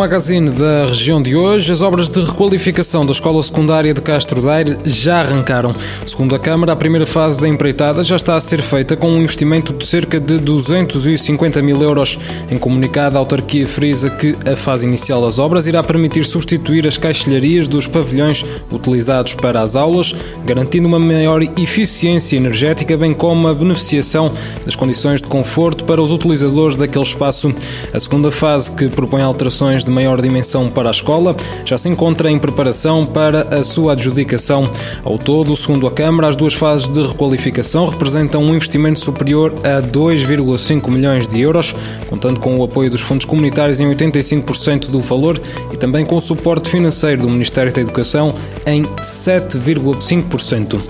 Magazine da região de hoje, as obras de requalificação da Escola Secundária de Castro Daire já arrancaram. Segundo a Câmara, a primeira fase da empreitada já está a ser feita com um investimento de cerca de 250 mil euros. Em comunicado, a autarquia frisa que a fase inicial das obras irá permitir substituir as caixilharias dos pavilhões utilizados para as aulas, garantindo uma maior eficiência energética, bem como a beneficiação das condições de conforto para os utilizadores daquele espaço. A segunda fase, que propõe alterações de maior dimensão para a escola, já se encontra em preparação para a sua adjudicação. Ao todo, segundo a Câmara, as duas fases de requalificação representam um investimento superior a 2,5 milhões de euros, contando com o apoio dos fundos comunitários em 85% do valor e também com o suporte financeiro do Ministério da Educação em 7,5%.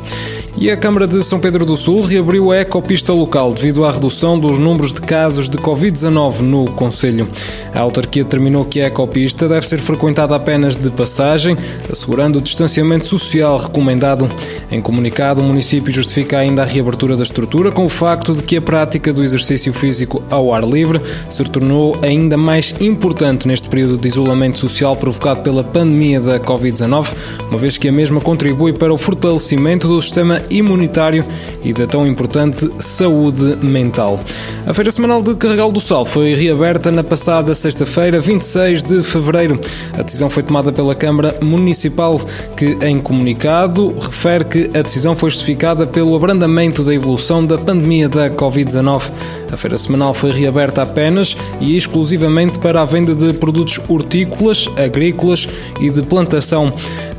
E a Câmara de São Pedro do Sul reabriu a ecopista local devido à redução dos números de casos de Covid-19 no Conselho. A autarquia determinou que a ecopista deve ser frequentada apenas de passagem, assegurando o distanciamento social recomendado. Em comunicado, o município justifica ainda a reabertura da estrutura com o facto de que a prática do exercício físico ao ar livre se tornou ainda mais importante neste período de isolamento social provocado pela pandemia da Covid-19, uma vez que a mesma contribui para o fortalecimento do sistema imunitário e da tão importante saúde mental. A Feira Semanal de Carregal do Sal foi reaberta na passada sexta-feira, 26 de fevereiro. A decisão foi tomada pela Câmara Municipal, que, em comunicado, refere que a decisão foi justificada pelo abrandamento da evolução da pandemia da Covid-19. A feira semanal foi reaberta apenas e exclusivamente para a venda de produtos hortícolas, agrícolas e de plantação.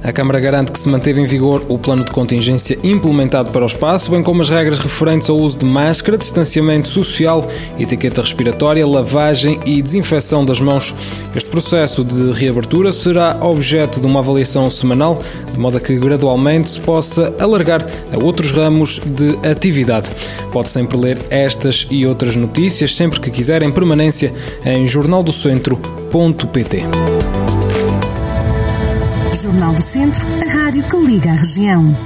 A Câmara garante que se manteve em vigor o plano de contingência implementado para o espaço, bem como as regras referentes ao uso de máscara, distanciamento social, etiqueta respiratória, lavagem e desinfecção das mãos. Este processo de reabertura será objeto de uma avaliação semanal, de modo a que gradualmente se possa alargar a outros ramos de atividade. Pode sempre ler estas e outras notícias sempre que quiser em permanência em jornaldocentro.pt. Jornal do Centro, a rádio que liga a região.